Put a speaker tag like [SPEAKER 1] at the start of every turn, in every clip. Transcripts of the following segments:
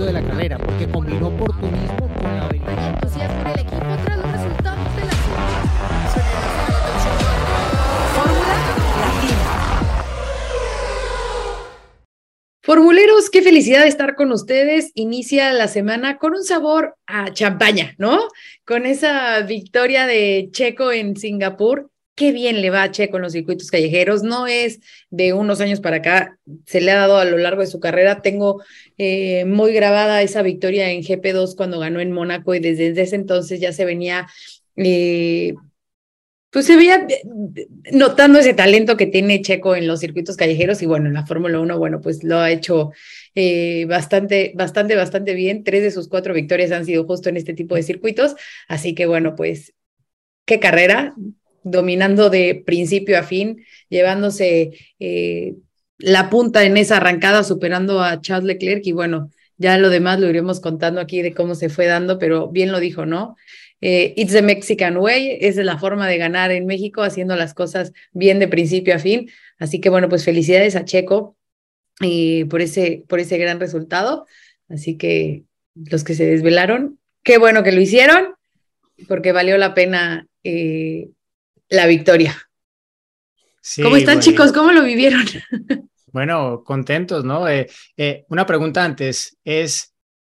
[SPEAKER 1] éxito de la carrera, porque combinó oportunismo con la habilidad.
[SPEAKER 2] entusiasmo en el equipo tras los resultados de la
[SPEAKER 3] Fórmula Latina.
[SPEAKER 4] Formuleros, qué felicidad estar con ustedes. Inicia la semana con un sabor a champaña, ¿no? Con esa victoria de Checo en Singapur. Qué bien le va a Checo en los circuitos callejeros. No es de unos años para acá, se le ha dado a lo largo de su carrera. Tengo eh, muy grabada esa victoria en GP2 cuando ganó en Mónaco y desde ese entonces ya se venía eh, pues se veía eh, notando ese talento que tiene Checo en los circuitos callejeros y bueno, en la Fórmula 1, bueno, pues lo ha hecho bastante, bastante, bastante bien. Tres de sus cuatro victorias han sido justo en este tipo de circuitos. Así que bueno, pues qué carrera, dominando de principio a fin, llevándose eh, la punta en esa arrancada, superando a Charles Leclerc y bueno, ya lo demás lo iremos contando aquí de cómo se fue dando, pero bien lo dijo, ¿no? Eh, it's the Mexican way, esa es la forma de ganar en México, haciendo las cosas bien de principio a fin. Así que bueno, pues felicidades a Checo eh, por, ese, por ese gran resultado. Así que los que se desvelaron, qué bueno que lo hicieron, porque valió la pena eh, la victoria.
[SPEAKER 5] Sí,
[SPEAKER 4] ¿Cómo están
[SPEAKER 5] bueno.
[SPEAKER 4] chicos? ¿Cómo lo vivieron?
[SPEAKER 5] Bueno, contentos, ¿no? Eh, eh, una pregunta antes, ¿es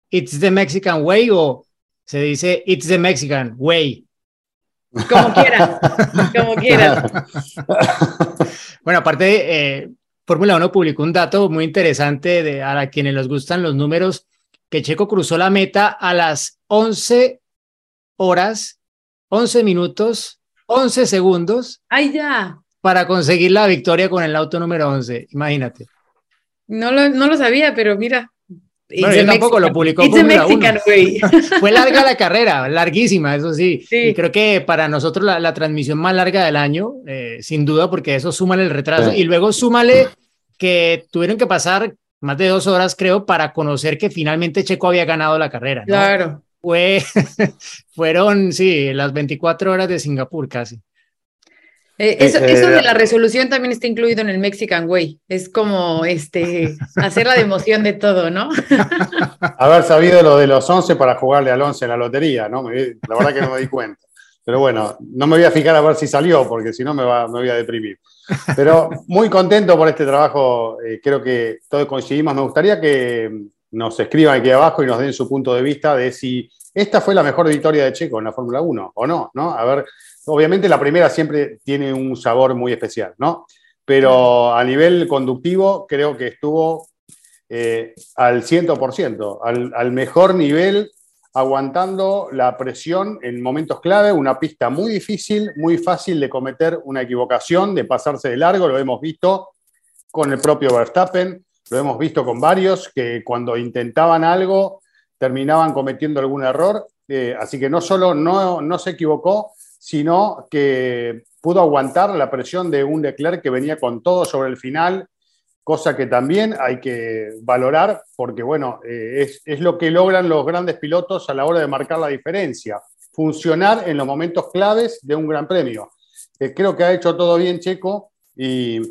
[SPEAKER 5] It's the Mexican way o se dice It's the Mexican way?
[SPEAKER 4] Como quieran, como quieran.
[SPEAKER 5] Bueno, aparte, eh, Fórmula 1 publicó un dato muy interesante de, a quienes les gustan los números, que Checo cruzó la meta a las 11 horas, 11 minutos, 11 segundos
[SPEAKER 4] Ay, ya.
[SPEAKER 5] para conseguir la victoria con el auto número 11. Imagínate.
[SPEAKER 4] No lo, no lo sabía, pero mira.
[SPEAKER 5] Bueno, yo tampoco lo publicó
[SPEAKER 4] It's
[SPEAKER 5] Fórmula
[SPEAKER 4] Mexican
[SPEAKER 5] 1.
[SPEAKER 4] way.
[SPEAKER 5] Fue larga la carrera, larguísima, eso sí.
[SPEAKER 4] Sí.
[SPEAKER 5] Y creo que para nosotros la, la transmisión más larga del año, eh, sin duda, porque eso súmale el retraso.
[SPEAKER 6] Sí.
[SPEAKER 5] Y luego súmale que tuvieron que pasar más de dos horas, creo, para conocer que finalmente Checo había ganado la carrera. ¿no?
[SPEAKER 4] Claro.
[SPEAKER 5] Fue, fueron, sí, las 24 horas de Singapur casi.
[SPEAKER 4] Eh, eso,
[SPEAKER 6] Eh,
[SPEAKER 4] eso
[SPEAKER 6] eh,
[SPEAKER 4] de la resolución también está incluido en el Mexican Way. Es como este hacer la democión de todo, ¿no?
[SPEAKER 6] Haber sabido lo de los 11 para jugarle al 11 en la lotería, ¿no? Me- la verdad que no me di cuenta. Pero bueno, no me voy a fijar a ver si salió, porque si no me, va, me voy a deprimir. Pero muy contento por este trabajo, eh, creo que todos coincidimos. Me gustaría que nos escriban aquí abajo y nos den su punto de vista de si esta fue la mejor victoria de Checo en la Fórmula 1 o no, ¿no? A ver, obviamente la primera siempre tiene un sabor muy especial, ¿no? Pero a nivel conductivo creo que estuvo eh, al 100%, al, al mejor nivel, aguantando la presión en momentos clave, una pista muy difícil, muy fácil de cometer una equivocación, de pasarse de largo, lo hemos visto con el propio Verstappen, lo hemos visto con varios que cuando intentaban algo terminaban cometiendo algún error, eh, así que no solo no, no se equivocó, sino que pudo aguantar la presión de un Leclerc que venía con todo sobre el final, cosa que también hay que valorar porque, bueno, eh, es, es lo que logran los grandes pilotos a la hora de marcar la diferencia, funcionar en los momentos claves de un gran premio. Eh, creo que ha hecho todo bien Checo y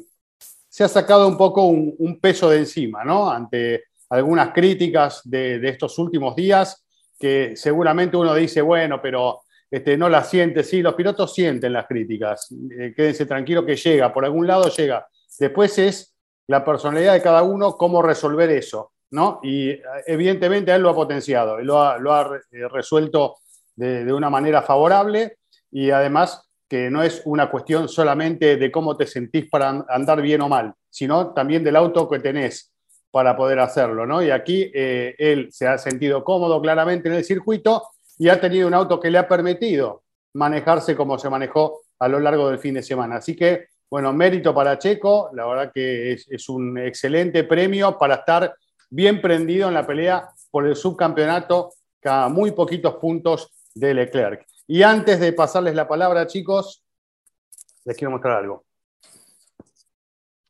[SPEAKER 6] se ha sacado un poco un, peso de encima, ¿no? Ante algunas críticas de, estos últimos días, que seguramente uno dice, bueno, pero este, no las siente, sí, los pilotos sienten las críticas, eh, quédense tranquilos que llega, por algún lado llega. Después es la personalidad de cada uno, cómo resolver eso, ¿no? Y eh, evidentemente él lo ha potenciado, él lo ha, lo ha eh, resuelto de una manera favorable y además que no es una cuestión solamente de cómo te sentís para an- andar bien o mal, sino también del auto que tenés para poder hacerlo, ¿no? Y aquí eh, él se ha sentido cómodo claramente en el circuito y ha tenido un auto que le ha permitido manejarse como se manejó a lo largo del fin de semana. Así que, bueno, mérito para Checo, la verdad que es, un excelente premio para estar bien prendido en la pelea por el subcampeonato, a muy poquitos puntos de Leclerc. Y antes de pasarles la palabra, chicos, les quiero mostrar algo.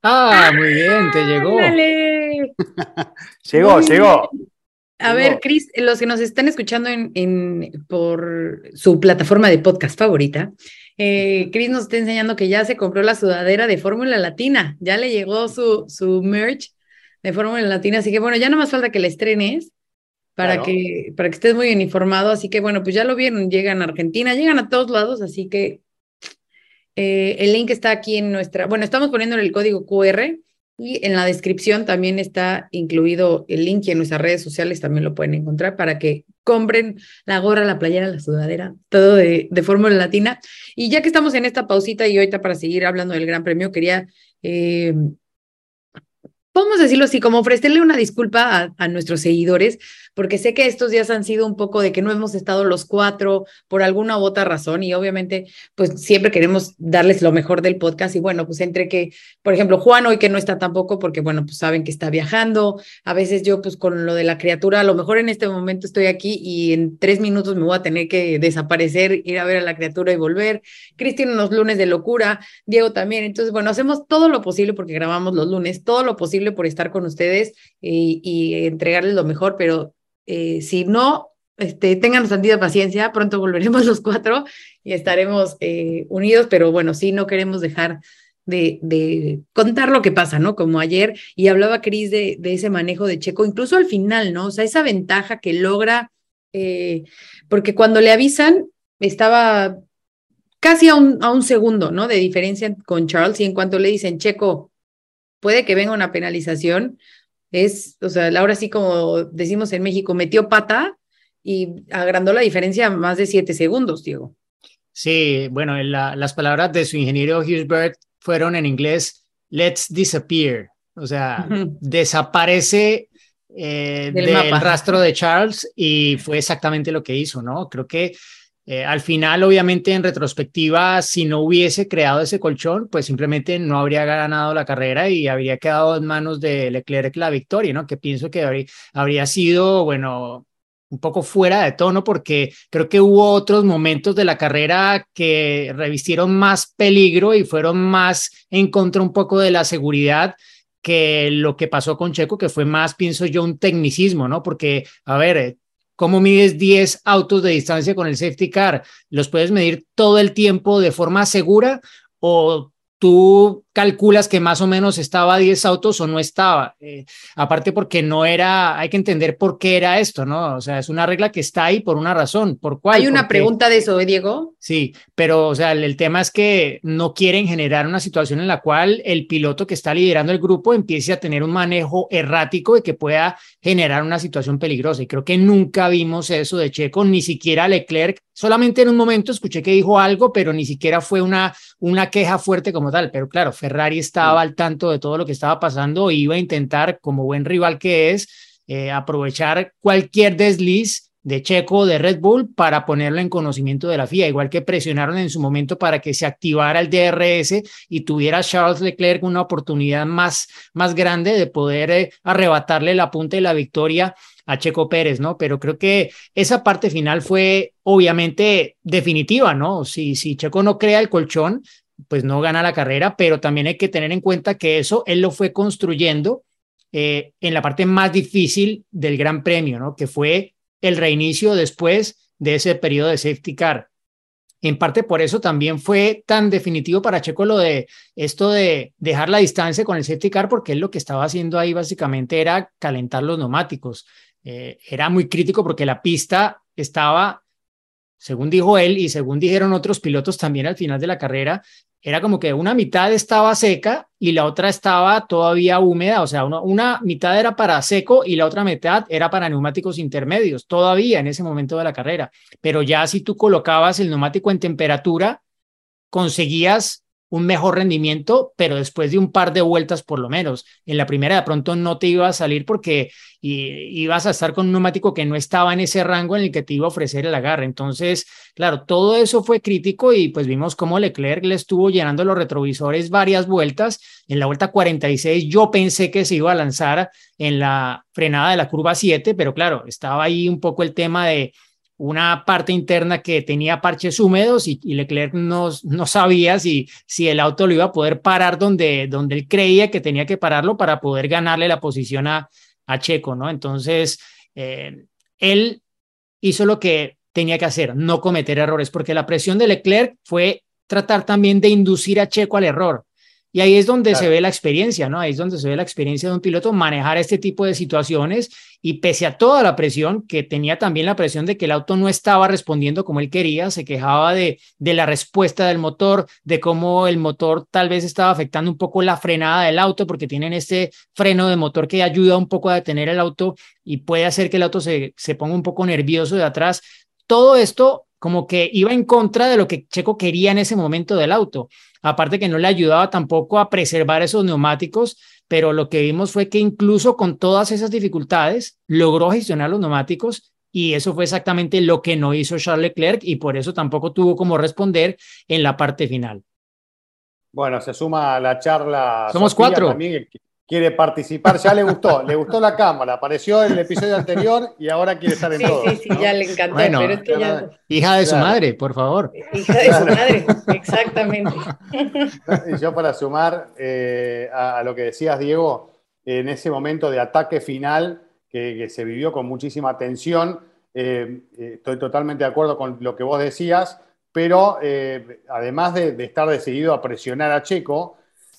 [SPEAKER 5] Ah, muy bien, te llegó.
[SPEAKER 6] Llegó,
[SPEAKER 4] Muy
[SPEAKER 6] llegó.
[SPEAKER 4] A
[SPEAKER 6] Llegó.
[SPEAKER 4] ver, Cris, los que nos están escuchando en, en- por su plataforma de podcast favorita, eh, Cris nos está enseñando que ya se compró la sudadera de Fórmula Latina, ya le llegó su, su merch de Fórmula Latina, así que bueno, ya no más falta que la estrenes para,
[SPEAKER 6] Claro.
[SPEAKER 4] que, para que estés muy bien informado. Así que bueno, pues ya lo vieron, llegan a Argentina, llegan a todos lados, así que eh, el link está aquí en nuestra, bueno, estamos poniendo el código QR y en la descripción también está incluido el link y en nuestras redes sociales también lo pueden encontrar para que compren la gorra, la playera, la sudadera, todo de, de Fórmula Latina. Y ya que estamos en esta pausita y ahorita para seguir hablando del Gran Premio, quería, eh, podemos decirlo así, como ofrecerle una disculpa a, a nuestros seguidores, porque sé que estos días han sido un poco de que no hemos estado los cuatro por alguna u otra razón y obviamente pues siempre queremos darles lo mejor del podcast y bueno, pues entre que, por ejemplo, Juan hoy que no está tampoco porque bueno, pues saben que está viajando, a veces yo pues con lo de la criatura, a lo mejor en este momento estoy aquí y en tres minutos me voy a tener que desaparecer, ir a ver a la criatura y volver, Cristian unos lunes de locura, Diego también, entonces bueno, hacemos todo lo posible porque grabamos los lunes, todo lo posible por estar con ustedes y, y entregarles lo mejor, pero eh, si no, este, tengan tantita paciencia, pronto volveremos los cuatro y estaremos eh, unidos, pero bueno, sí, no queremos dejar de, contar lo que pasa, ¿no? Como ayer, y hablaba Cris de, de, ese manejo de Checo, incluso al final, ¿no? O sea, esa ventaja que logra, eh, porque cuando le avisan, estaba casi a un, a un segundo, ¿no? De diferencia con Charles, y en cuanto le dicen, Checo, puede que venga una penalización, es, o sea, ahora sí como decimos en México, metió pata y agrandó la diferencia a más de siete segundos, Diego.
[SPEAKER 5] Sí, bueno, la, las palabras de su ingeniero Hughes fueron en inglés, let's disappear, o sea, uh -huh. desaparece eh, del, del rastro de Charles y fue exactamente lo que hizo, ¿no? Creo que eh, al final, obviamente, en retrospectiva, si no hubiese creado ese colchón, pues simplemente no habría ganado la carrera y habría quedado en manos de Leclerc la victoria, ¿no? Que pienso que habría, habría sido, bueno, un poco fuera de tono porque creo que hubo otros momentos de la carrera que revistieron más peligro y fueron más en contra un poco de la seguridad que lo que pasó con Checo, que fue más, pienso yo, un tecnicismo, ¿no? Porque, a ver, ¿Cómo mides 10 autos de distancia con el safety car? ¿Los puedes medir todo el tiempo de forma segura o tú calculas que más o menos estaba 10 autos o no estaba? Eh, aparte porque no era, hay que entender por qué era esto, ¿no? O sea, es una regla que está ahí por una razón. ¿Por cuál?
[SPEAKER 4] Hay una pregunta de eso, ¿eh, Diego?
[SPEAKER 5] Sí, pero o sea, el, el, tema es que no quieren generar una situación en la cual el piloto que está liderando el grupo empiece a tener un manejo errático y que pueda generar una situación peligrosa. Y creo que nunca vimos eso de Checo, ni siquiera Leclerc. Solamente en un momento escuché que dijo algo, pero ni siquiera fue una, una queja fuerte como tal. Pero claro, Ferrari estaba al tanto de todo lo que estaba pasando e iba a intentar, como buen rival que es, eh, aprovechar cualquier desliz de Checo de Red Bull para ponerlo en conocimiento de la FIA, igual que presionaron en su momento para que se activara el DRS y tuviera Charles Leclerc una oportunidad más, más grande de poder eh, arrebatarle la punta de la victoria a Checo Pérez, ¿no? Pero creo que esa parte final fue obviamente definitiva, ¿no? Si, si Checo no crea el colchón, pues no gana la carrera, pero también hay que tener en cuenta que eso él lo fue construyendo eh, en la parte más difícil del Gran Premio, ¿no? Que fue el reinicio después de ese periodo de safety car. En parte por eso también fue tan definitivo para Checo lo de esto de dejar la distancia con el safety car, porque él lo que estaba haciendo ahí básicamente era calentar los neumáticos. Eh, era muy crítico porque la pista estaba, según dijo él y según dijeron otros pilotos también al final de la carrera, era como que una mitad estaba seca y la otra estaba todavía húmeda, o sea, una, mitad era para seco y la otra mitad era para neumáticos intermedios, todavía en ese momento de la carrera. Pero ya si tú colocabas el neumático en temperatura, conseguías un mejor rendimiento, pero después de un par de vueltas por lo menos. En la primera de pronto no te iba a salir porque ibas a estar con un neumático que no estaba en ese rango en el que te iba a ofrecer el agarre. Entonces, claro, todo eso fue crítico y pues vimos cómo Leclerc le estuvo llenando los retrovisores varias vueltas. En la vuelta 46 yo pensé que se iba a lanzar en la frenada de la curva 7, pero claro, estaba ahí un poco el tema de una parte interna que tenía parches húmedos y, Leclerc no, no sabía si, si el auto lo iba a poder parar donde, donde él creía que tenía que pararlo para poder ganarle la posición a, a Checo, ¿no? Entonces, eh, él hizo lo que tenía que hacer, no cometer errores, porque la presión de Leclerc fue tratar también de inducir a Checo al error. Y ahí es donde se ve la experiencia, ¿no? Ahí es donde se ve la experiencia de un piloto manejar este tipo de situaciones y pese a toda la presión, que tenía también la presión de que el auto no estaba respondiendo como él quería, se quejaba de, de la respuesta del motor, de cómo el motor tal vez estaba afectando un poco la frenada del auto, porque tienen este freno de motor que ayuda un poco a detener el auto y puede hacer que el auto se, se ponga un poco nervioso de atrás. Todo esto como que iba en contra de lo que Checo quería en ese momento del auto. Aparte que no le ayudaba tampoco a preservar esos neumáticos, pero lo que vimos fue que incluso con todas esas dificultades logró gestionar los neumáticos y eso fue exactamente lo que no hizo Charles Leclerc y por eso tampoco tuvo como responder en la parte final.
[SPEAKER 6] Bueno, se suma a la charla.
[SPEAKER 5] Somos cuatro.
[SPEAKER 6] También, quiere participar, ya le gustó, le gustó la cámara, apareció en el episodio anterior y ahora quiere estar en
[SPEAKER 4] sí,
[SPEAKER 6] todo.
[SPEAKER 4] Sí, sí, ya le encantó, pero es que ya...
[SPEAKER 5] Hija de su madre, por favor.
[SPEAKER 4] Hija de su madre, exactamente.
[SPEAKER 6] Y yo para sumar eh, a, a, lo que decías, Diego, en ese momento de ataque final que, que se vivió con muchísima tensión, eh, estoy totalmente de acuerdo con lo que vos decías, pero eh, además de, de estar decidido a presionar a Checo,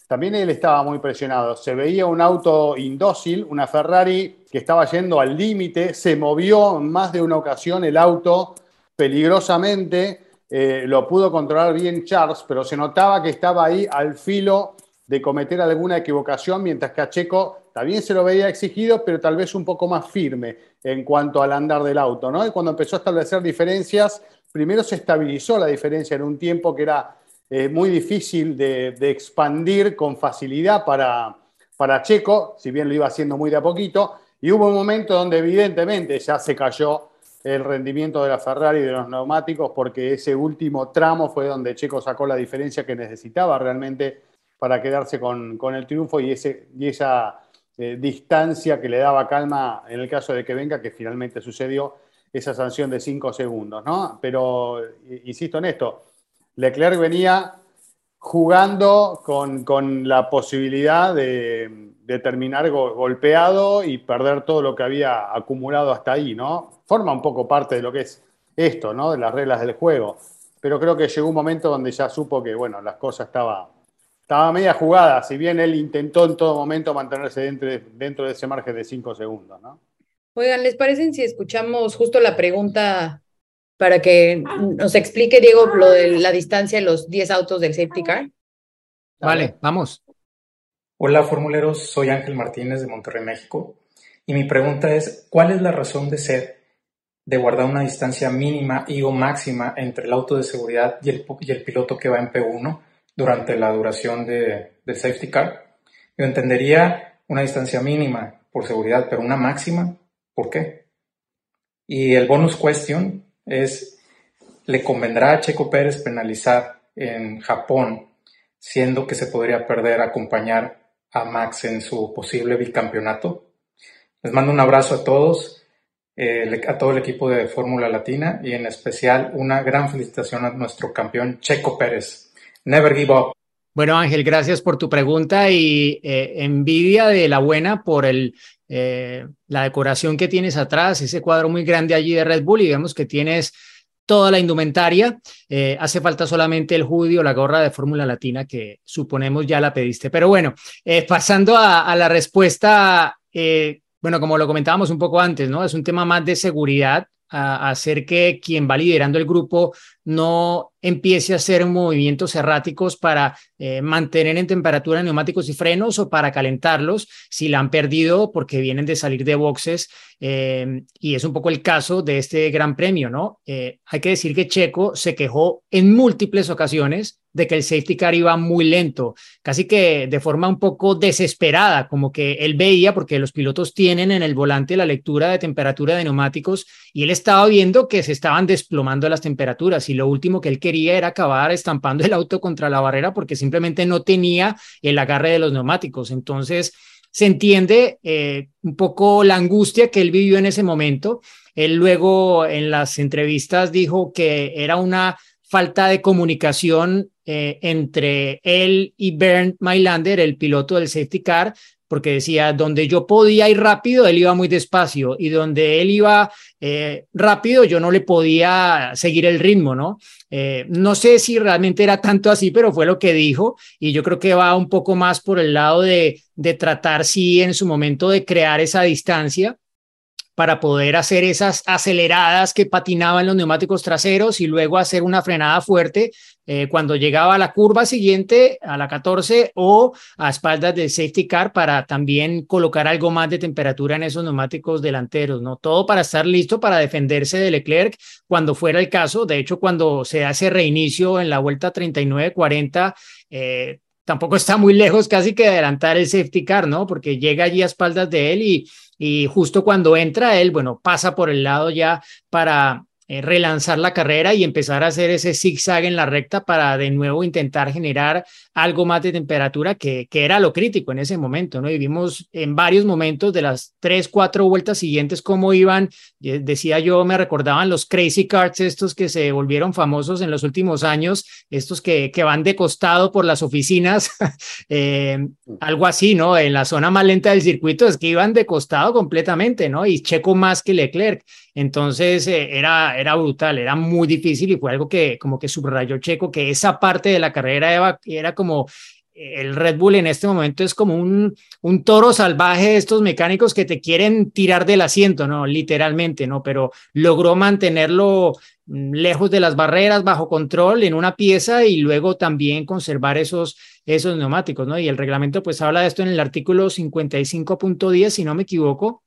[SPEAKER 6] también él estaba muy presionado. Se veía un auto indócil, una Ferrari que estaba yendo al límite, se movió en más de una ocasión el auto peligrosamente, eh, lo pudo controlar bien Charles, pero se notaba que estaba ahí al filo de cometer alguna equivocación, mientras que a Checo también se lo veía exigido, pero tal vez un poco más firme en cuanto al andar del auto. ¿no? Y cuando empezó a establecer diferencias, primero se estabilizó la diferencia en un tiempo que era eh, muy difícil de, expandir con facilidad para, para Checo, si bien lo iba haciendo muy de a poquito, y hubo un momento donde evidentemente ya se cayó el rendimiento de la Ferrari y de los neumáticos, porque ese último tramo fue donde Checo sacó la diferencia que necesitaba realmente para quedarse con, con el triunfo y, ese, y esa eh, distancia que le daba calma en el caso de que venga, que finalmente sucedió esa sanción de cinco segundos, ¿no? Pero insisto en esto, Leclerc venía jugando con, con la posibilidad de, de terminar go golpeado y perder todo lo que había acumulado hasta ahí, ¿no? Forma un poco parte de lo que es esto, ¿no? De las reglas del juego. Pero creo que llegó un momento donde ya supo que, bueno, las cosas estaban estaba media jugada, si bien él intentó en todo momento mantenerse dentro de, dentro de ese margen de cinco segundos, ¿no?
[SPEAKER 4] Oigan, ¿les parece si escuchamos justo la pregunta para que nos explique, Diego, lo de la distancia de los 10 autos del safety car?
[SPEAKER 5] Vale, vamos.
[SPEAKER 7] Hola, formuleros. Soy Ángel Martínez de Monterrey, México. Y mi pregunta es, ¿cuál es la razón de ser de guardar una distancia mínima y o máxima entre el auto de seguridad y el, y el piloto que va en P1 durante la duración de, del safety car? Yo entendería una distancia mínima por seguridad, pero una máxima, ¿por qué? Y el bonus question es, ¿le convendrá a Checo Pérez penalizar en Japón, siendo que se podría perder acompañar a Max en su posible bicampeonato? Les mando un abrazo a todos, eh, a todo el equipo de Fórmula Latina y en especial una gran felicitación a nuestro campeón Checo Pérez. Never give up.
[SPEAKER 5] Bueno, Ángel, gracias por tu pregunta y eh, envidia de la buena por el, eh, la decoración que tienes atrás, ese cuadro muy grande allí de Red Bull y vemos que tienes toda la indumentaria. Eh, hace falta solamente el hoodie o la gorra de Fórmula Latina que suponemos ya la pediste. Pero bueno, eh, pasando a, a, la respuesta, eh, bueno, como lo comentábamos un poco antes, ¿no? Es un tema más de seguridad, a, hacer que quien va liderando el grupo no empiece a hacer movimientos erráticos para eh, mantener en temperatura neumáticos y frenos o para calentarlos si la han perdido porque vienen de salir de boxes. Eh, y es un poco el caso de este gran premio, ¿no? Eh, hay que decir que Checo se quejó en múltiples ocasiones de que el safety car iba muy lento, casi que de forma un poco desesperada, como que él veía, porque los pilotos tienen en el volante la lectura de temperatura de neumáticos y él estaba viendo que se estaban desplomando las temperaturas y lo último que él quería era acabar estampando el auto contra la barrera porque simplemente no tenía el agarre de los neumáticos. Entonces, se entiende eh, un poco la angustia que él vivió en ese momento. Él luego en las entrevistas dijo que era una falta de comunicación eh, entre él y Bernd Mailander, el piloto del safety car, porque decía, donde yo podía ir rápido, él iba muy despacio y donde él iba eh, rápido, yo no le podía seguir el ritmo, ¿no? Eh, no sé si realmente era tanto así, pero fue lo que dijo y yo creo que va un poco más por el lado de, de tratar, sí, en su momento de crear esa distancia para poder hacer esas aceleradas que patinaban los neumáticos traseros y luego hacer una frenada fuerte eh, cuando llegaba a la curva siguiente, a la 14 o a espaldas del safety car para también colocar algo más de temperatura en esos neumáticos delanteros, ¿no? Todo para estar listo para defenderse de Leclerc cuando fuera el caso. De hecho, cuando se hace reinicio en la vuelta 39-40, eh, tampoco está muy lejos casi que adelantar el safety car, ¿no? Porque llega allí a espaldas de él y y justo cuando entra él, bueno, pasa por el lado ya para eh, relanzar la carrera y empezar a hacer ese zigzag en la recta para de nuevo intentar generar algo más de temperatura que, que era lo crítico en ese momento, ¿no? Y vimos en varios momentos de las tres, cuatro vueltas siguientes cómo iban, decía yo, me recordaban los crazy carts estos que se volvieron famosos en los últimos años, estos que, que van de costado por las oficinas, eh, algo así, ¿no? En la zona más lenta del circuito es que iban de costado completamente, ¿no? Y Checo más que Leclerc. Entonces eh, era, era brutal, era muy difícil y fue algo que como que subrayó Checo, que esa parte de la carrera era, era como el Red Bull en este momento es como un, un toro salvaje de estos mecánicos que te quieren tirar del asiento, ¿no? Literalmente, ¿no? Pero logró mantenerlo mm, lejos de las barreras, bajo control en una pieza y luego también conservar esos, esos neumáticos, ¿no? Y el reglamento pues habla de esto en el artículo 55.10, si no me equivoco,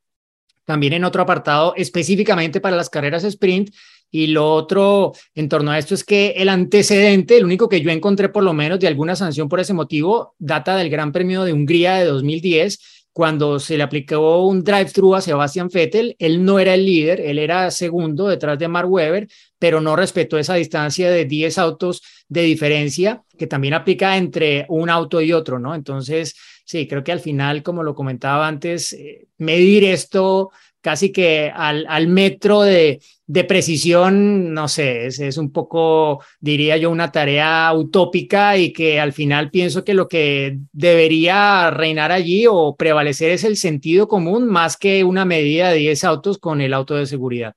[SPEAKER 5] también en otro apartado específicamente para las carreras sprint. Y lo otro en torno a esto es que el antecedente, el único que yo encontré por lo menos de alguna sanción por ese motivo, data del Gran Premio de Hungría de 2010, cuando se le aplicó un drive-thru a Sebastian Vettel. Él no era el líder, él era segundo detrás de Mark Webber, pero no respetó esa distancia de 10 autos de diferencia que también aplica entre un auto y otro, ¿no? Entonces, sí, creo que al final, como lo comentaba antes, eh, medir esto casi que al, al metro de, de, precisión, no sé, es, es, un poco, diría yo, una tarea utópica y que al final pienso que lo que debería reinar allí o prevalecer es el sentido común más que una medida de 10 autos con el auto de seguridad.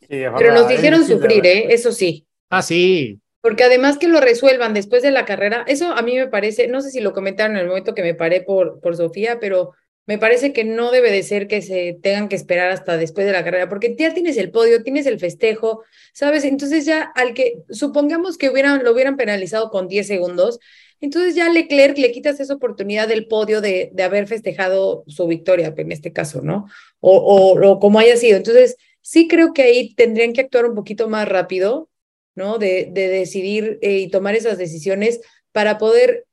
[SPEAKER 4] Sí, Pero nos dijeron sufrir, ¿eh? Eso sí.
[SPEAKER 5] Ah, sí,
[SPEAKER 4] porque además que lo resuelvan después de la carrera, eso a mí me parece, no sé si lo comentaron en el momento que me paré por, por Sofía, pero me parece que no debe de ser que se tengan que esperar hasta después de la carrera, porque ya tienes el podio, tienes el festejo, ¿sabes? Entonces ya al que, supongamos que hubieran, lo hubieran penalizado con 10 segundos, entonces ya Leclerc le quitas esa oportunidad del podio de, de haber festejado su victoria, en este caso, ¿no? O, o, o como haya sido. Entonces, sí creo que ahí tendrían que actuar un poquito más rápido, ¿no? De, de decidir eh, y tomar esas decisiones para poder,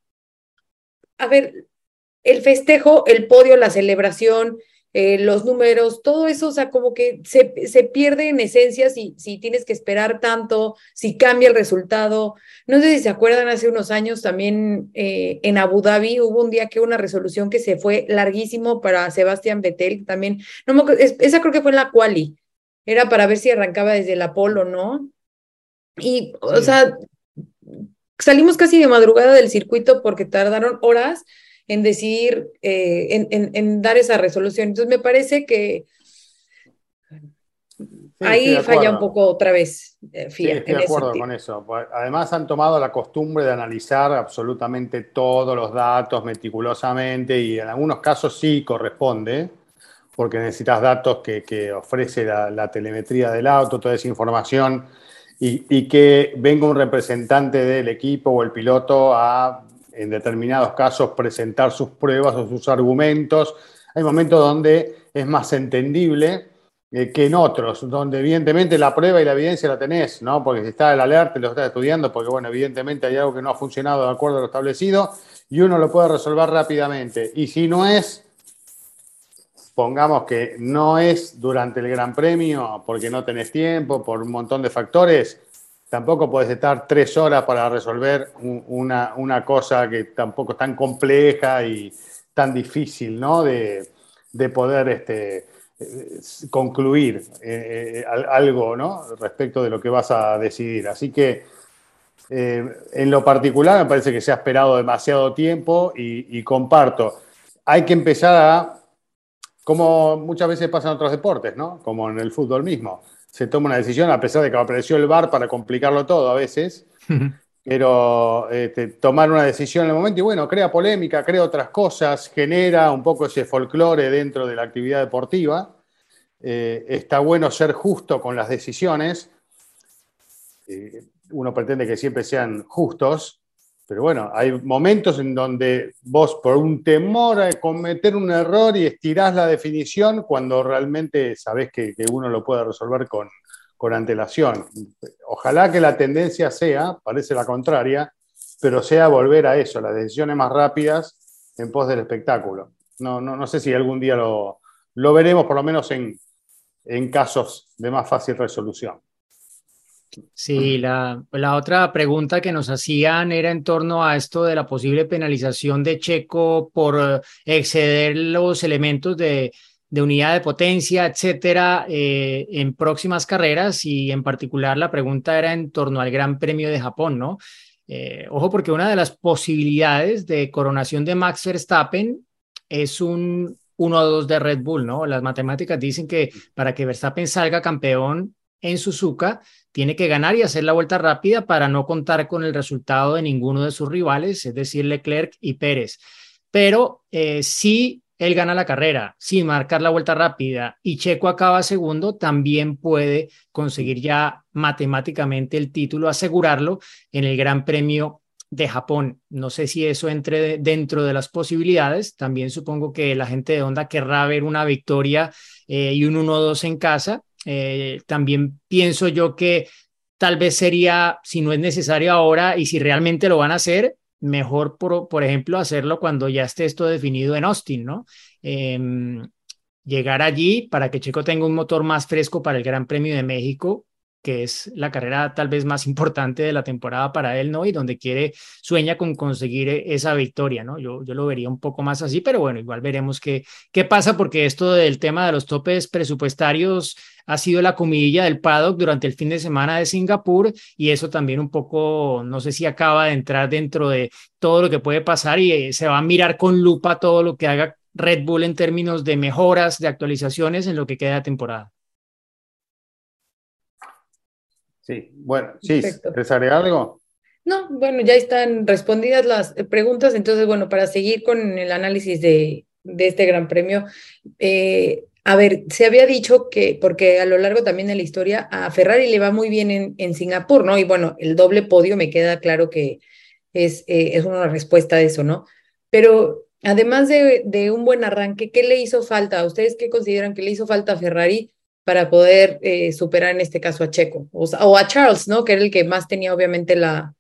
[SPEAKER 4] a ver, el festejo, el podio, la celebración, eh, los números, todo eso, o sea, como que se, se pierde en esencia si, si tienes que esperar tanto, si cambia el resultado. No sé si se acuerdan, hace unos años también eh, en Abu Dhabi hubo un día que una resolución que se fue larguísimo para Sebastián Vettel también. No me, esa creo que fue en la quali. Era para ver si arrancaba desde la polo, ¿no? Y, o sea, salimos casi de madrugada del circuito porque tardaron horas en decidir, eh, en, en, en, dar esa resolución. Entonces, me parece que sí, ahí falla un poco otra vez.
[SPEAKER 6] Eh, FIA, sí, estoy de acuerdo con eso. Además, han tomado la costumbre de analizar absolutamente todos los datos meticulosamente y en algunos casos sí corresponde porque necesitas datos que, que ofrece la, la, telemetría del auto, toda esa información y, y, que venga un representante del equipo o el piloto a, en determinados casos, presentar sus pruebas o sus argumentos. Hay momentos donde es más entendible eh, que en otros, donde evidentemente la prueba y la evidencia la tenés, ¿no? Porque si está el alerta, lo estás estudiando, porque bueno, evidentemente hay algo que no ha funcionado de acuerdo a lo establecido y uno lo puede resolver rápidamente. Y si no es, pongamos que no es durante el Gran Premio porque no tenés tiempo, por un montón de factores, tampoco puedes estar tres horas para resolver una, una cosa que tampoco es tan compleja y tan difícil ¿no? de, de poder este, concluir eh, algo ¿no? respecto de lo que vas a decidir. Así que eh, en lo particular me parece que se ha esperado demasiado tiempo y, y comparto hay que empezar a, como muchas veces pasa en otros deportes, ¿no? Como en el fútbol mismo. Se toma una decisión a pesar de que apareció el VAR para complicarlo todo a veces, pero este, tomar una decisión en el momento y bueno, crea polémica, crea otras cosas, genera un poco ese folclore dentro de la actividad deportiva. Eh, está bueno ser justo con las decisiones. Eh, uno pretende que siempre sean justos, pero bueno, hay momentos en donde vos por un temor a cometer un error y estirás la definición cuando realmente sabés que, uno lo puede resolver con, con antelación. Ojalá que la tendencia sea, parece la contraria, pero sea volver a eso, las decisiones más rápidas en pos del espectáculo. No, no, no sé si algún día lo, lo veremos, por lo menos en, en casos de más fácil resolución.
[SPEAKER 5] Sí, la, otra pregunta que nos hacían era en torno a esto de la posible penalización de Checo por eh, exceder los elementos de, unidad de potencia, etcétera, eh, en próximas carreras y en particular la pregunta era en torno al Gran Premio de Japón, ¿no? Eh, ojo, porque una de las posibilidades de coronación de Max Verstappen es un 1-2 de Red Bull, ¿no? Las matemáticas dicen que para que Verstappen salga campeón en Suzuka, tiene que ganar y hacer la vuelta rápida para no contar con el resultado de ninguno de sus rivales, es decir, Leclerc y Pérez. Pero eh, si él gana la carrera sin marcar la vuelta rápida y Checo acaba segundo, también puede conseguir ya matemáticamente el título, asegurarlo en el Gran Premio de Japón. No sé si eso entre dentro de las posibilidades. También supongo que la gente de Honda querrá ver una victoria eh, y un 1-2 en casa eh, también pienso yo que tal vez sería, si no es necesario ahora y si realmente lo van a hacer, mejor, por, por ejemplo, hacerlo cuando ya esté esto definido en Austin, ¿no? Em, llegar allí para que Checo tenga un motor más fresco para el Gran Premio de México que es la carrera tal vez más importante de la temporada para él, ¿no? Y donde quiere, sueña con conseguir e, esa victoria, ¿no? Yo, yo lo vería un poco más así, pero bueno, igual veremos qué, qué pasa, porque esto del tema de los topes presupuestarios ha sido la comidilla del paddock durante el fin de semana de Singapur y eso también un poco, no sé si acaba de entrar dentro de todo lo que puede pasar y eh, se va a mirar con lupa todo lo que haga Red Bull en términos de mejoras, de actualizaciones en lo que queda de temporada.
[SPEAKER 6] Sí, bueno, sí, ¿quieres agregar algo?
[SPEAKER 4] No, bueno, ya están respondidas las preguntas, entonces, bueno, para seguir con el análisis de, de este Gran Premio, eh, a ver, se había dicho que, porque a lo largo también de la historia, a Ferrari le va muy bien en, en Singapur, ¿no? Y bueno, el doble podio me queda claro que es, eh, es una respuesta a eso, ¿no? Pero además de, de un buen arranque, ¿qué le hizo falta? ¿Ustedes qué consideran que le hizo falta a Ferrari para poder eh, superar en este caso a Checo o, a Charles, ¿no? Que era el que más tenía obviamente la,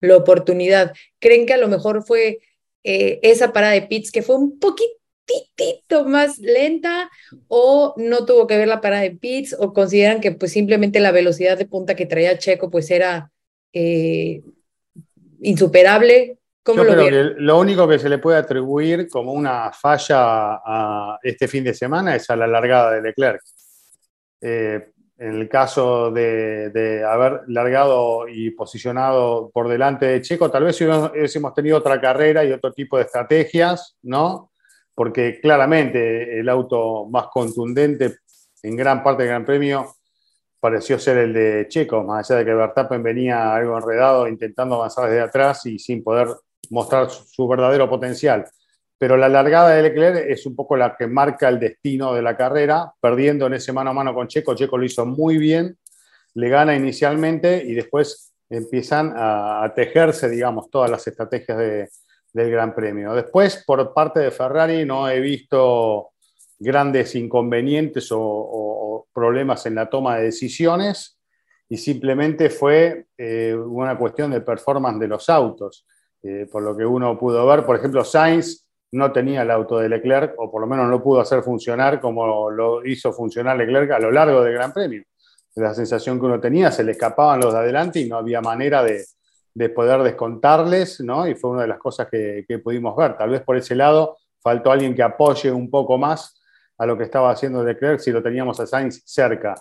[SPEAKER 4] la oportunidad. ¿Creen que a lo mejor fue eh, esa parada de pits que fue un poquitito más lenta o no tuvo que ver la parada de pits o consideran que pues simplemente la velocidad de punta que traía Checo pues era eh, insuperable?
[SPEAKER 6] ¿Cómo Yo lo, creo que lo único que se le puede atribuir como una falla a este fin de semana es a la largada de Leclerc. Eh, en el caso de, haber largado y posicionado por delante de Checo, tal vez hubiésemos tenido otra carrera y otro tipo de estrategias, ¿no? Porque claramente el auto más contundente en gran parte del Gran Premio pareció ser el de Checo, más allá de que Verstappen venía algo enredado intentando avanzar desde atrás y sin poder mostrar su verdadero potencial pero la largada de Leclerc es un poco la que marca el destino de la carrera, perdiendo en ese mano a mano con Checo. Checo lo hizo muy bien, le gana inicialmente y después empiezan a, tejerse, digamos, todas las estrategias del Gran Premio. Después, por parte de Ferrari, no he visto grandes inconvenientes o, problemas en la toma de decisiones y simplemente fue eh, una cuestión de performance de los autos. Eh, por lo que uno pudo ver, por ejemplo, Sainz no tenía el auto de Leclerc, o por lo menos no pudo hacer funcionar como lo hizo funcionar Leclerc a lo largo del Gran Premio. La sensación que uno tenía, se le escapaban los de adelante y no había manera de, poder descontarles, ¿no? Y fue una de las cosas que, pudimos ver. Tal vez por ese lado faltó alguien que apoye un poco más a lo que estaba haciendo Leclerc si lo teníamos a Sainz cerca.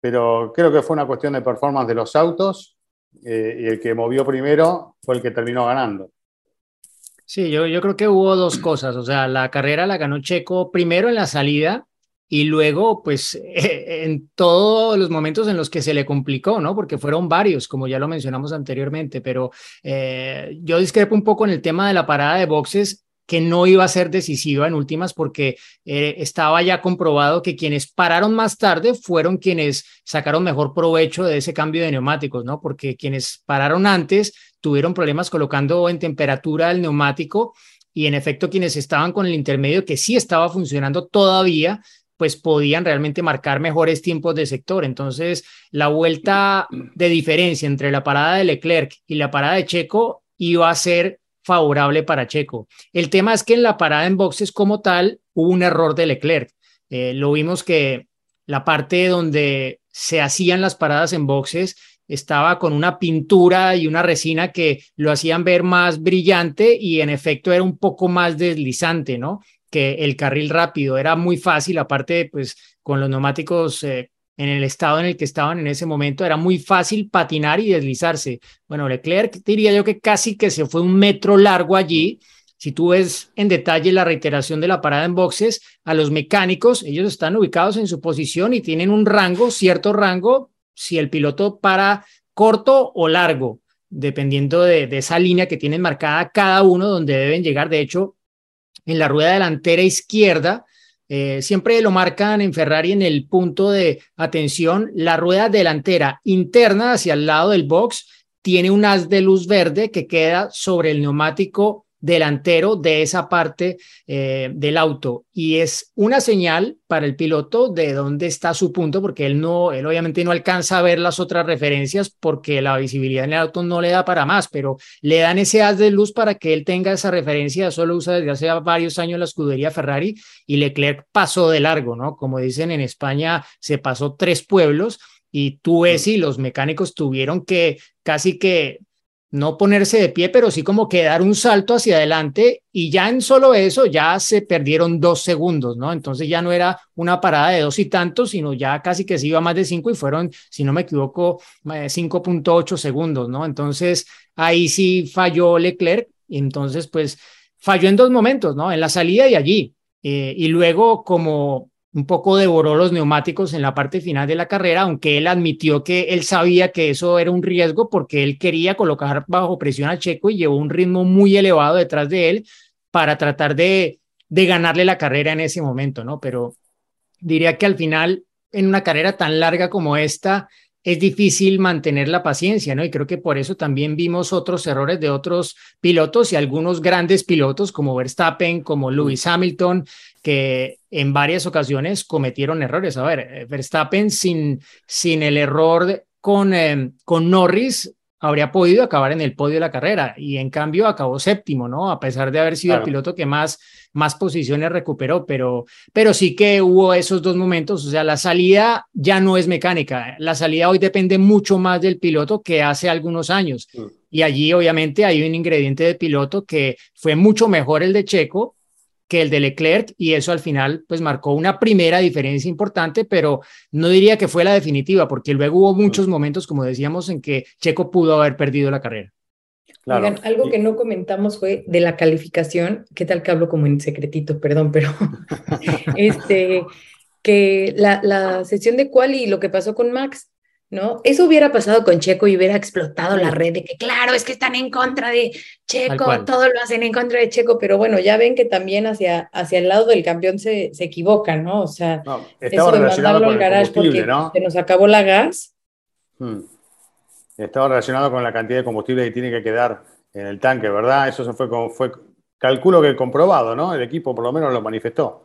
[SPEAKER 6] Pero creo que fue una cuestión de performance de los autos eh, y el que movió primero fue el que terminó ganando.
[SPEAKER 5] Sí, yo, yo creo que hubo dos cosas. O sea, la carrera la ganó Checo primero en la salida y luego, pues, en todos los momentos en los que se le complicó, ¿no? Porque fueron varios, como ya lo mencionamos anteriormente, pero eh, yo discrepo un poco en el tema de la parada de boxes que no iba a ser decisiva en últimas porque eh, estaba ya comprobado que quienes pararon más tarde fueron quienes sacaron mejor provecho de ese cambio de neumáticos, ¿no? Porque quienes pararon antes tuvieron problemas colocando en temperatura el neumático y en efecto quienes estaban con el intermedio que sí estaba funcionando todavía, pues podían realmente marcar mejores tiempos de sector. Entonces, la vuelta de diferencia entre la parada de Leclerc y la parada de Checo iba a ser favorable para Checo. El tema es que en la parada en boxes como tal hubo un error de Leclerc. Eh, lo vimos que la parte donde se hacían las paradas en boxes estaba con una pintura y una resina que lo hacían ver más brillante y en efecto era un poco más deslizante, ¿no? Que el carril rápido era muy fácil, aparte, pues con los neumáticos eh, en el estado en el que estaban en ese momento, era muy fácil patinar y deslizarse. Bueno, Leclerc diría yo que casi que se fue un metro largo allí. Si tú ves en detalle la reiteración de la parada en boxes, a los mecánicos, ellos están ubicados en su posición y tienen un rango, cierto rango, si el piloto para corto o largo, dependiendo de, esa línea que tienen marcada cada uno donde deben llegar. De hecho, en la rueda delantera izquierda, eh, siempre lo marcan en Ferrari en el punto de atención, la rueda delantera interna hacia el lado del box tiene un haz de luz verde que queda sobre el neumático delantero de esa parte eh, del auto. Y es una señal para el piloto de dónde está su punto porque él no él obviamente no alcanza a ver las otras referencias porque la visibilidad en el auto no le da para más pero le dan ese haz de luz para que él tenga esa referencia. Eso lo usa desde hace varios años la escudería Ferrari y Leclerc pasó de largo no como dicen en España se pasó tres pueblos y tú ves y los mecánicos tuvieron que casi que no ponerse de pie, pero sí como que dar un salto hacia adelante y ya en solo eso ya se perdieron dos segundos, ¿no? Entonces ya no era una parada de dos y tantos, sino ya casi que se iba más de cinco y fueron, si no me equivoco, 5.8 segundos, ¿no? Entonces ahí sí falló Leclerc y entonces pues falló en dos momentos, ¿no? En la salida y allí. Eh, y luego como un poco devoró los neumáticos en la parte final de la carrera, aunque él admitió que él sabía que eso era un riesgo porque él quería colocar bajo presión a Checo y llevó un ritmo muy elevado detrás de él para tratar de, de ganarle la carrera en ese momento, ¿no? Pero diría que al final, en una carrera tan larga como esta, es difícil mantener la paciencia, ¿no? Y creo que por eso también vimos otros errores de otros pilotos y algunos grandes pilotos como Verstappen, como Lewis Hamilton, que en varias ocasiones cometieron errores. A ver, eh, Verstappen sin, sin el error con, eh, con Norris habría podido acabar en el podio de la carrera y en cambio acabó séptimo, ¿no? A pesar de haber sido el piloto que más, más posiciones recuperó, pero, pero sí que hubo esos dos momentos, o sea, la salida ya no es mecánica, la salida hoy depende mucho más del piloto que hace algunos años. Mm. Y allí obviamente hay un ingrediente de piloto que fue mucho mejor el de Checo, que el de Leclerc y eso al final pues marcó una primera diferencia importante, pero no diría que fue la definitiva porque luego hubo muchos momentos, como decíamos, en que Checo pudo haber perdido la carrera.
[SPEAKER 4] Claro. algo que no comentamos fue de la calificación, qué tal que hablo como en secretito, perdón, pero este, que la, la sesión de cual y lo que pasó con Max, ¿no? Eso hubiera pasado con Checo y hubiera explotado la red de que, claro, es que están en contra de Checo, todo lo hacen en contra de Checo, pero bueno, ya ven que también hacia, hacia el lado del campeón se, se equivocan, ¿no? O sea,
[SPEAKER 6] estaba relacionado con el combustible, ¿no?
[SPEAKER 4] Se nos acabó la gas.
[SPEAKER 6] Hmm. Estaba relacionado con la cantidad de combustible que tiene que quedar en el tanque, ¿verdad? Eso se fue, fue calculo que comprobado, ¿no? El equipo por lo menos lo manifestó.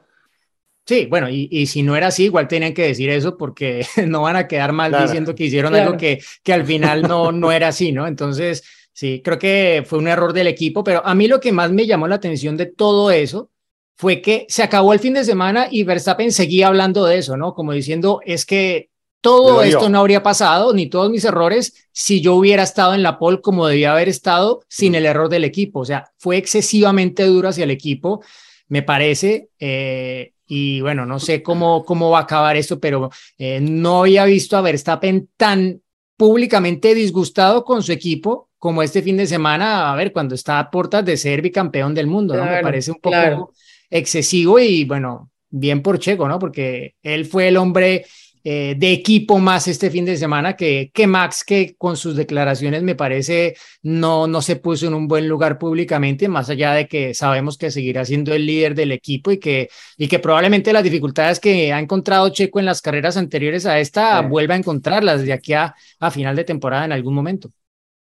[SPEAKER 5] Sí, bueno, y, y, si no era así, igual tenían que decir eso porque no van a quedar mal diciendo que hicieron algo que, que al final no, no era así, ¿no? Entonces, sí, creo que fue un error del equipo, pero a mí lo que más me llamó la atención de todo eso fue que se acabó el fin de semana y Verstappen seguía hablando de eso, ¿no? Como diciendo, es que todo esto no habría pasado, ni todos mis errores, si yo hubiera estado en la pole como debía haber estado sin el error del equipo. O sea, fue excesivamente duro hacia el equipo, me parece. Eh, y bueno, no sé cómo, cómo va a acabar esto, pero eh, no había visto a Verstappen tan públicamente disgustado con su equipo, como este fin de semana, a ver, cuando está a puertas de ser bicampeón del mundo, ¿no? Me parece un poco excesivo y bueno, bien por Checo, ¿no? Porque él fue el hombre eh, de equipo más este fin de semana que, que Max, que con sus declaraciones me parece no, no se puso en un buen lugar públicamente, más allá de que sabemos que seguirá siendo el líder del equipo y que, y que probablemente las dificultades que ha encontrado Checo en las carreras anteriores a esta vuelva a encontrarlas de aquí a, a final de temporada en algún momento.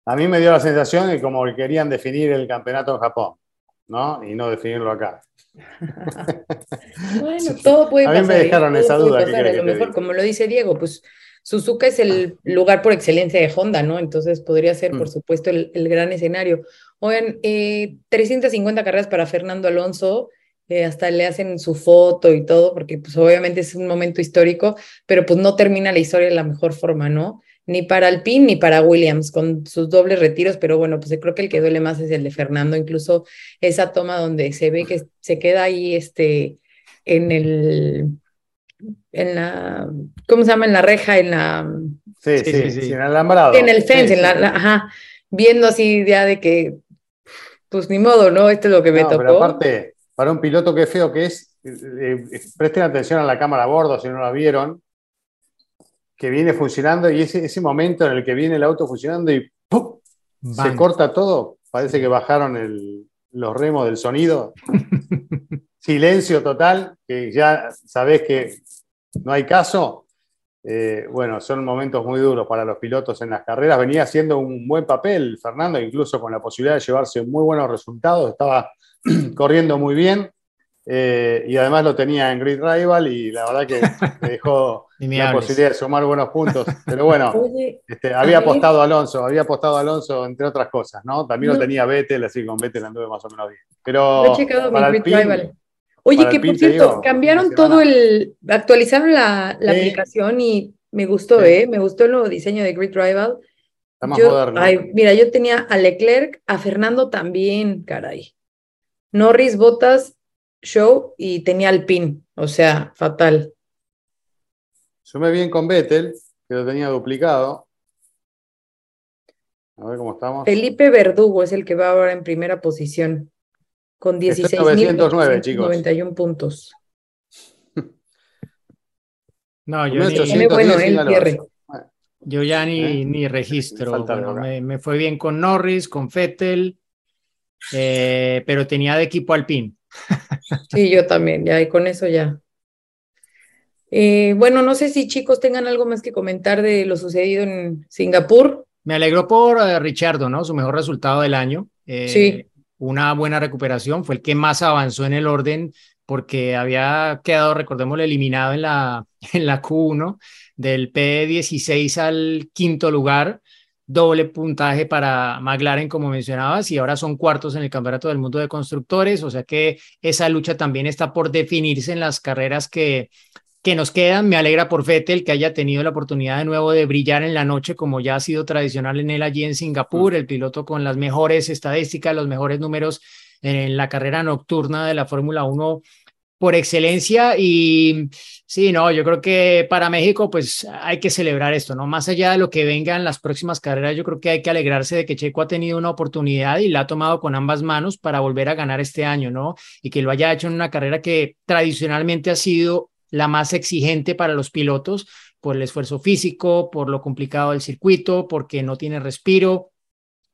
[SPEAKER 6] A mí me dio la sensación de como que querían definir el campeonato en Japón, ¿no? Y no definirlo acá.
[SPEAKER 4] bueno, todo puede pasar.
[SPEAKER 6] A mí me dejaron esa duda. a
[SPEAKER 4] lo mejor, como lo dice Diego, pues Suzuka es el lugar por excelencia de Honda, ¿no? Entonces podría ser, por mm. supuesto, el, gran escenario. Oigan, 350 eh, carreras para Fernando Alonso. Eh, hasta le hacen su foto y todo, porque pues obviamente es un momento histórico, pero pues no termina la historia de la mejor forma, ¿no? Ni para Alpine ni para Williams, con sus dobles retiros, pero bueno, pues creo que el que duele más es el de Fernando, incluso esa toma donde se ve que se queda ahí este, en el, en la, ¿cómo se llama? En la reja, en la...
[SPEAKER 6] Sí, sí, sí, en el alambrado.
[SPEAKER 4] En el fence, en la, ajá, viendo así ya de que, pues ni modo, ¿no? Esto es lo que me tocó.
[SPEAKER 6] Pero aparte, para un piloto que feo que es, eh, eh, presten atención a la cámara a bordo si no la vieron, que viene funcionando y ese, ese momento en el que viene el auto funcionando y ¡pum! se corta todo, parece que bajaron el, los remos del sonido. Silencio total, que ya sabés que no hay caso. Eh, bueno, son momentos muy duros para los pilotos en las carreras. Venía haciendo un buen papel Fernando, incluso con la posibilidad de llevarse muy buenos resultados. Estaba corriendo muy bien. Eh, y además lo tenía en Grid Rival y la verdad que me dejó la posibilidad de sumar buenos puntos. Pero bueno, este, había apostado a Alonso, había apostado a Alonso entre otras cosas, ¿no? También lo tenía Vettel, así con Vettel anduve más o menos bien. Pero para
[SPEAKER 4] Grid Rival. Oye, que por cierto, cambiaron todo el, actualizaron la, aplicación y me gustó, ¿eh? Me gustó el nuevo diseño de Grid Rival.
[SPEAKER 6] Está más moderno.
[SPEAKER 4] mira, yo tenía a Leclerc, a Fernando también, caray. Norris, Botas, show y tenía el pin, o sea, fatal.
[SPEAKER 6] Sumé bien con Vettel, que lo tenía duplicado. A ver cómo estamos.
[SPEAKER 4] Felipe Verdugo es el que va ahora en primera posición, con 16.991 puntos.
[SPEAKER 5] No, yo ni,
[SPEAKER 4] bueno, el
[SPEAKER 5] Yo ya ni, ¿Eh? ni registro. me, fue bien con Norris, con Vettel, eh, pero tenía de equipo Alpine.
[SPEAKER 4] Sí, yo también, ya, y con eso ya. Eh, bueno, no sé si chicos tengan algo más que comentar de lo sucedido en Singapur.
[SPEAKER 5] Me alegró por uh, Richardo, ¿no? Su mejor resultado del año.
[SPEAKER 4] Eh, sí.
[SPEAKER 5] Una buena recuperación, fue el que más avanzó en el orden porque había quedado, recordemos, eliminado en la, en la Q1 del P16 al quinto lugar doble puntaje para McLaren, como mencionabas, y ahora son cuartos en el Campeonato del Mundo de Constructores, o sea que esa lucha también está por definirse en las carreras que, que nos quedan. Me alegra por Vettel que haya tenido la oportunidad de nuevo de brillar en la noche, como ya ha sido tradicional en él allí en Singapur, el piloto con las mejores estadísticas, los mejores números en la carrera nocturna de la Fórmula 1 por excelencia y sí, no, yo creo que para México pues hay que celebrar esto, ¿no? Más allá de lo que venga en las próximas carreras, yo creo que hay que alegrarse de que Checo ha tenido una oportunidad y la ha tomado con ambas manos para volver a ganar este año, ¿no? Y que lo haya hecho en una carrera que tradicionalmente ha sido la más exigente para los pilotos por el esfuerzo físico, por lo complicado del circuito, porque no tiene respiro,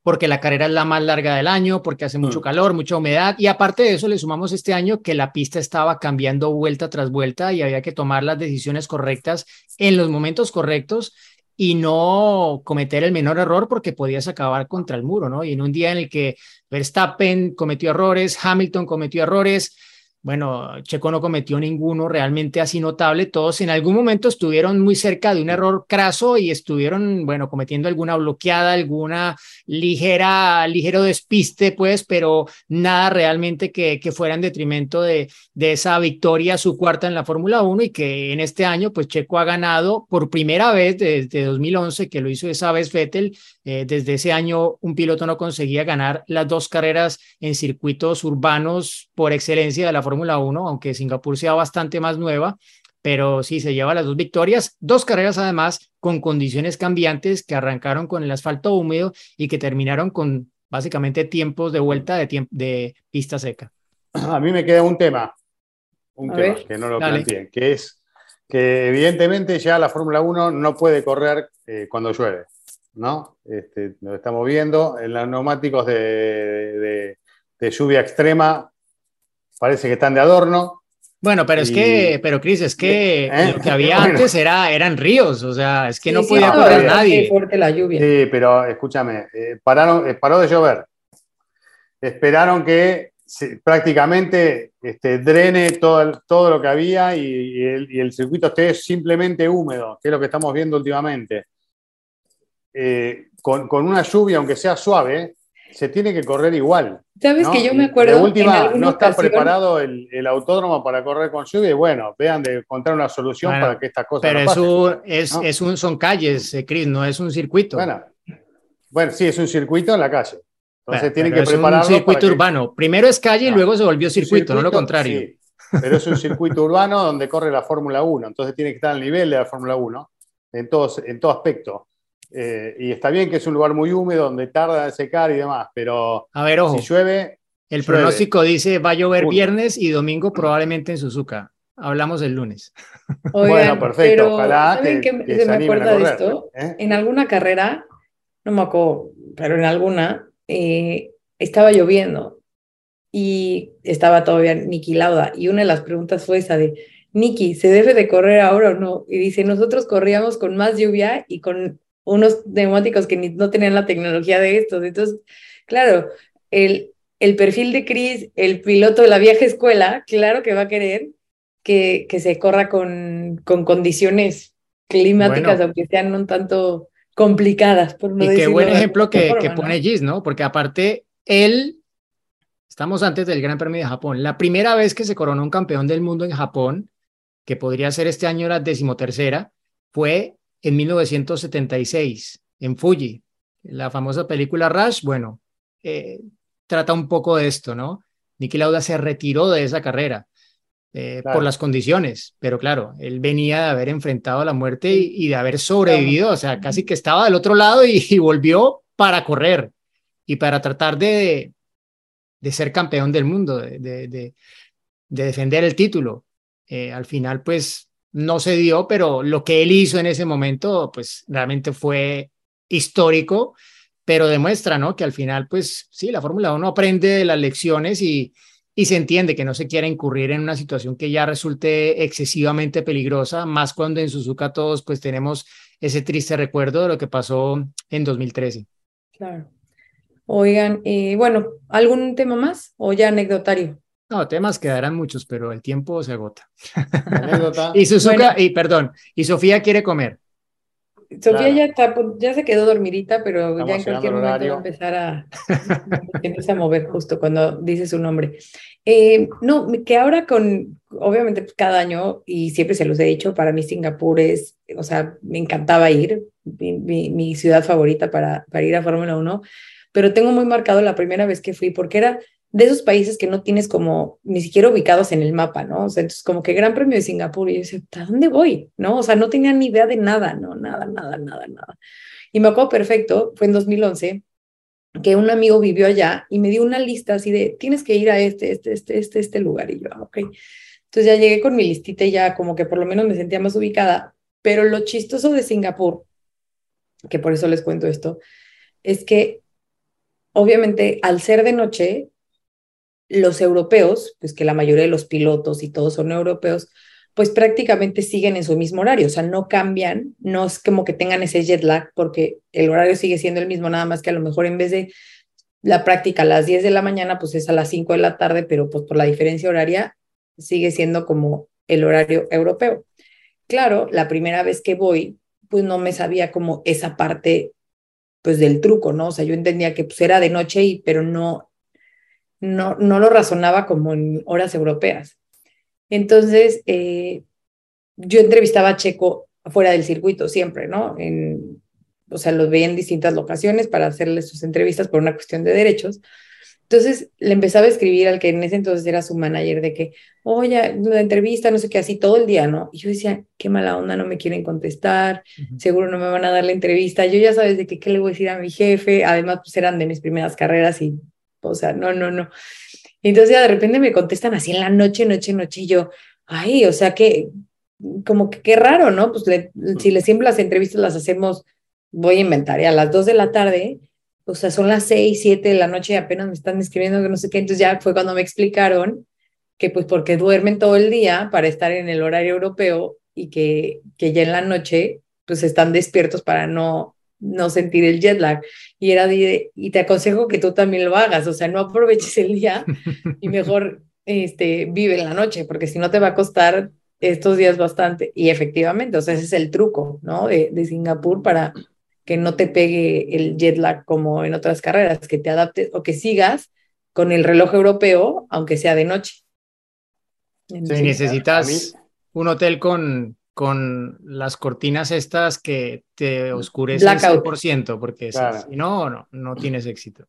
[SPEAKER 5] porque la carrera es la más larga del año, porque hace mucho mm. calor, mucha humedad, y aparte de eso le sumamos este año que la pista estaba cambiando vuelta tras vuelta y había que tomar las decisiones correctas en los momentos correctos y no cometer el menor error porque podías acabar contra el muro, ¿no? Y en un día en el que Verstappen cometió errores, Hamilton cometió errores, bueno, Checo no cometió ninguno realmente así notable. Todos en algún momento estuvieron muy cerca de un error craso y estuvieron, bueno, cometiendo alguna bloqueada, alguna ligera, ligero despiste, pues, pero nada realmente que, que fuera en detrimento de, de esa victoria, su cuarta en la Fórmula 1 y que en este año, pues, Checo ha ganado por primera vez desde 2011, que lo hizo esa vez Vettel. Eh, desde ese año, un piloto no conseguía ganar las dos carreras en circuitos urbanos por excelencia de la Fórmula 1, aunque Singapur sea bastante más nueva, pero sí se lleva las dos victorias, dos carreras además con condiciones cambiantes que arrancaron con el asfalto húmedo y que terminaron con básicamente tiempos de vuelta de, de pista seca.
[SPEAKER 6] A mí me queda un tema, un tema que no lo planteé, que es que evidentemente ya la Fórmula 1 no puede correr eh, cuando llueve, ¿no? Este, lo estamos viendo en los neumáticos de, de lluvia extrema, parece que están de adorno,
[SPEAKER 5] bueno, pero es que, pero Cris, es que ¿Eh? lo que había antes era, eran ríos, o sea, es que no podía correr nadie.
[SPEAKER 4] fuerte la lluvia.
[SPEAKER 6] Sí, pero escúchame, eh, pararon, eh, paró de llover. Esperaron que prácticamente este, drene todo, todo lo que había y, el, circuito esté simplemente húmedo, que es lo que estamos viendo últimamente. Con, con, una lluvia, aunque sea suave, se tiene que correr igual.
[SPEAKER 4] Sabes que yo me acuerdo.
[SPEAKER 6] De última, no está preparado el, autódromo para correr con lluvia y bueno, vean de encontrar una solución para que estas cosas
[SPEAKER 5] pero no es, es, un, son calles, eh, Chris, no es un circuito.
[SPEAKER 6] Bueno, bueno, sí, es un circuito en la calle. Entonces tienen que prepararlo.
[SPEAKER 5] Es un circuito urbano. Primero es calle y luego se volvió circuito, no lo contrario. Sí,
[SPEAKER 6] pero es un circuito urbano donde corre la Fórmula 1. Entonces tiene que estar al nivel de la Fórmula 1 en, todos, en todo aspecto. Eh, y está bien que es un lugar muy húmedo donde tarda en secar y demás, pero
[SPEAKER 5] a ver, ojo,
[SPEAKER 6] si llueve.
[SPEAKER 5] El pronóstico dice va a llover viernes y domingo probablemente en Suzuka. Hablamos el lunes.
[SPEAKER 4] bueno, perfecto. Ojalá ¿saben que, se, me acuerda de esto? ¿eh? En alguna carrera, no me acuerdo, pero en alguna, eh, estaba lloviendo y estaba todavía Niki Lauda. Y una de las preguntas fue esa de, Niki, ¿se debe de correr ahora o no? Y dice, nosotros corríamos con más lluvia y con unos neumáticos que no tenían la tecnología de estos. Entonces, claro, el, el perfil de Chris, el piloto de la vieja escuela, claro que va a querer que, que se corra con, con condiciones climáticas, aunque sean un tanto complicadas, por no
[SPEAKER 5] Y qué buen ejemplo que, que pone Gis, ¿no? Porque aparte, él, estamos antes del Gran Premio de Japón, la primera vez que se coronó un campeón del mundo en Japón, que podría ser este año la decimotercera, fue en 1976 en Fuji. La famosa película Rush, bueno, eh, trata un poco de esto, ¿no? Niki Lauda se retiró de esa carrera eh, por las condiciones, pero claro, él venía de haber enfrentado la muerte y, de haber sobrevivido, o sea, casi que estaba del otro lado y, volvió para correr y para tratar de, de ser campeón del mundo, de, de, defender el título. Eh, al final, pues no se dio, pero lo que él hizo en ese momento, pues realmente fue histórico, pero demuestra, ¿no? Que al final, pues sí, la Fórmula 1 aprende de las lecciones y, y se entiende que no se quiera incurrir en una situación que ya resulte excesivamente peligrosa, más cuando en Suzuka todos pues tenemos ese triste recuerdo de lo que pasó en 2013.
[SPEAKER 4] Claro. Oigan, y bueno, ¿algún tema más o ya anecdotario?
[SPEAKER 5] No, temas quedarán muchos, pero el tiempo se agota. y Suzuka, y perdón, y Sofía quiere comer.
[SPEAKER 4] Sofía ya está, ya se quedó dormidita, pero ya en cualquier momento va a empezar a, a mover justo cuando dice su nombre. Eh, no, que ahora con, obviamente pues, cada año, y siempre se los he dicho, para mí Singapur es, o sea, me encantaba ir, mi, mi ciudad favorita para, para ir a Fórmula 1, pero tengo muy marcado la primera vez que fui, porque era de esos países que no tienes como ni siquiera ubicados en el mapa, ¿no? O sea, entonces como que Gran Premio de Singapur y yo decía, ¿a dónde voy? ¿No? O sea, no tenía ni idea de nada, ¿no? Nada, nada, nada, nada. Y me acuerdo perfecto, fue en 2011, que un amigo vivió allá y me dio una lista así de, tienes que ir a este, este, este, este, este lugar. Y yo, ah, ok. Entonces ya llegué con mi listita y ya como que por lo menos me sentía más ubicada. Pero lo chistoso de Singapur, que por eso les cuento esto, es que obviamente al ser de noche, los europeos, pues que la mayoría de los pilotos y todos son europeos, pues prácticamente siguen en su mismo horario, o sea, no cambian, no es como que tengan ese jet lag, porque el horario sigue siendo el mismo, nada más que a lo mejor en vez de la práctica a las 10 de la mañana, pues es a las 5 de la tarde, pero pues por la diferencia horaria sigue siendo como el horario europeo. Claro, la primera vez que voy, pues no me sabía como esa parte pues del truco, ¿no? O sea, yo entendía que pues era de noche y pero no no, no lo razonaba como en horas europeas. Entonces, eh, yo entrevistaba a Checo fuera del circuito siempre, ¿no? En, o sea, los veía en distintas locaciones para hacerle sus entrevistas por una cuestión de derechos. Entonces le empezaba a escribir al que en ese entonces era su manager de que, oye, la entrevista, no sé qué, así todo el día, ¿no? Y yo decía, qué mala onda, no me quieren contestar, seguro no me van a dar la entrevista. Yo ya sabes de que, qué le voy a decir a mi jefe. Además, pues eran de mis primeras carreras y, o sea, no, no, no. Y entonces ya de repente me contestan así en la noche, noche, noche, y yo, ay, o sea, que, como que qué raro, ¿no? Pues le, si le siempre las entrevistas las hacemos, voy a inventar, y a las dos de la tarde o sea, son las seis, siete de la noche y apenas me están escribiendo que no sé qué, entonces ya fue cuando me explicaron que pues porque duermen todo el día para estar en el horario europeo y que, que ya en la noche pues están despiertos para no, no sentir el jet lag. Y era de, y te aconsejo que tú también lo hagas, o sea, no aproveches el día y mejor este, vive en la noche, porque si no te va a costar estos días bastante. Y efectivamente, o sea, ese es el truco, ¿no? De, de Singapur para que no te pegue el jet lag como en otras carreras, que te adaptes o que sigas con el reloj europeo, aunque sea de noche.
[SPEAKER 5] Si necesitas un hotel con, con las cortinas estas que te oscurecen el 100%, porque si no, no, no tienes éxito.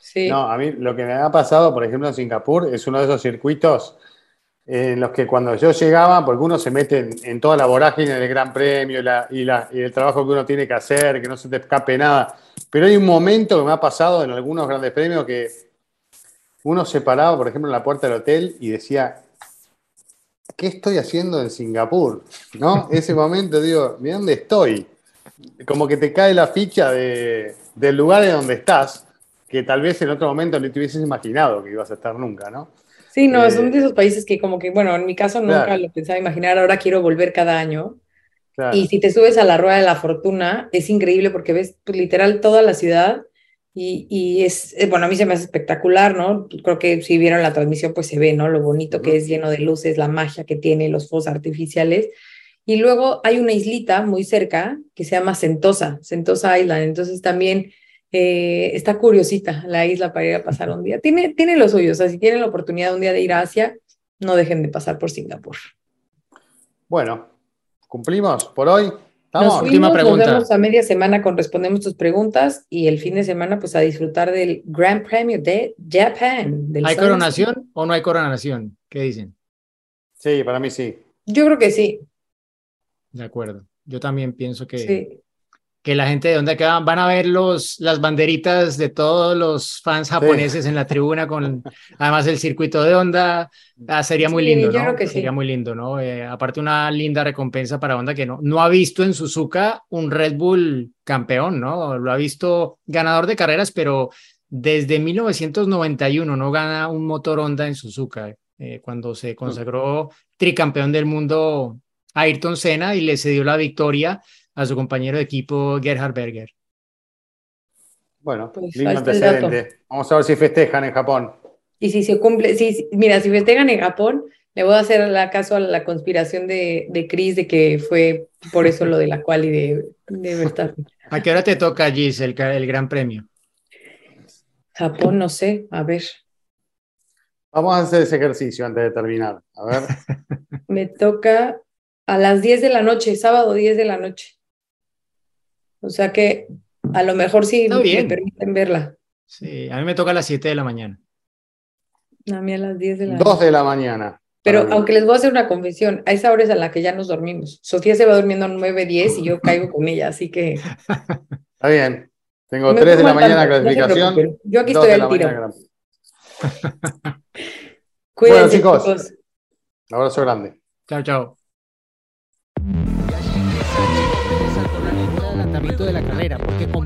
[SPEAKER 6] Sí. No, a mí lo que me ha pasado, por ejemplo, en Singapur, es uno de esos circuitos en los que cuando yo llegaba, porque uno se mete en, toda la vorágine del Gran Premio y, y, el trabajo que uno tiene que hacer, que no se te escape nada. Pero hay un momento que me ha pasado en algunos grandes premios que uno se paraba, por ejemplo, en la puerta del hotel y decía, ¿qué estoy haciendo en Singapur? ¿No? Ese momento, digo, ¿de dónde estoy? Como que te cae la ficha de, del lugar en donde estás, que tal vez en otro momento no te hubieses imaginado que ibas a estar nunca, ¿no?
[SPEAKER 4] Sí, no, son de eh, esos países que como que, bueno, en mi caso nunca lo pensaba imaginar, ahora quiero volver cada año. Y si te subes a la rueda de la fortuna, es increíble porque ves pues, literal toda la ciudad y, y, es, eh, bueno, a mí se me hace espectacular, ¿no? Creo que si vieron la transmisión, pues se ve, ¿no? Lo bonito que es lleno de luces, la magia que tiene, los fuegos artificiales. Y luego hay una islita muy cerca que se llama Sentosa, Sentosa Island. Entonces también eh, está curiosita la isla para ir a pasar un día. Tiene, tiene lo suyo, o sea, si tienen la oportunidad un día de ir a Asia, no dejen de pasar por Singapur.
[SPEAKER 6] Bueno, ¿cumplimos por hoy?
[SPEAKER 4] Nos Última pregunta. Nos vemos a media semana con respondemos tus preguntas y el fin de semana pues a disfrutar del Gran Premio de Japan.
[SPEAKER 5] ¿Hay coronación o no hay coronación? ¿Qué dicen?
[SPEAKER 6] Sí, para mí sí.
[SPEAKER 4] Yo creo que sí.
[SPEAKER 5] De acuerdo. Yo también pienso que, sí que la gente de donde van, van a ver los, las banderitas de todos los fans japoneses en la tribuna con además el circuito de onda. Ah, sería muy lindo, ¿no? sería muy lindo, ¿no? Eh, aparte una linda recompensa para Honda que no, no ha visto en Suzuka un Red Bull campeón, ¿no? Lo ha visto ganador de carreras, pero desde 1991 no gana un motor Honda en Suzuka. Eh, cuando se consagró tricampeón del mundo Ayrton Senna y le cedió la victoria a su compañero de equipo Gerhard Berger.
[SPEAKER 6] Bueno, pues lindo antecedente. Vamos a ver si festejan en Japón.
[SPEAKER 4] Y si se cumple, si, mira, si festejan en Japón, le voy a hacer la caso a la conspiración de, de Chris de que fue por eso lo de la cual y de, de
[SPEAKER 5] ¿A qué hora te toca, Gis, el, el Gran Premio?
[SPEAKER 4] Japón, no sé, a ver.
[SPEAKER 6] Vamos a hacer ese ejercicio antes de terminar. A ver.
[SPEAKER 4] Me toca a las 10 de la noche, sábado 10 de la noche. O sea que a lo mejor sí me permiten verla.
[SPEAKER 5] Sí, a mí me toca a las 7 de la mañana.
[SPEAKER 4] A mí a las 10 de la
[SPEAKER 6] 2 de la mañana.
[SPEAKER 4] Pero aunque les voy a hacer una confesión, a esa hora es a la que ya nos dormimos. Sofía se va durmiendo a 9, 10 y yo caigo con ella, así que...
[SPEAKER 6] Está bien. Tengo 3 de la mañana clasificación.
[SPEAKER 4] yo aquí estoy al tiro.
[SPEAKER 6] Cuídense, bueno, chicos. chicos. Un abrazo grande.
[SPEAKER 5] Chao, chao.
[SPEAKER 1] Porque combinó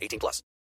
[SPEAKER 8] 18 plus.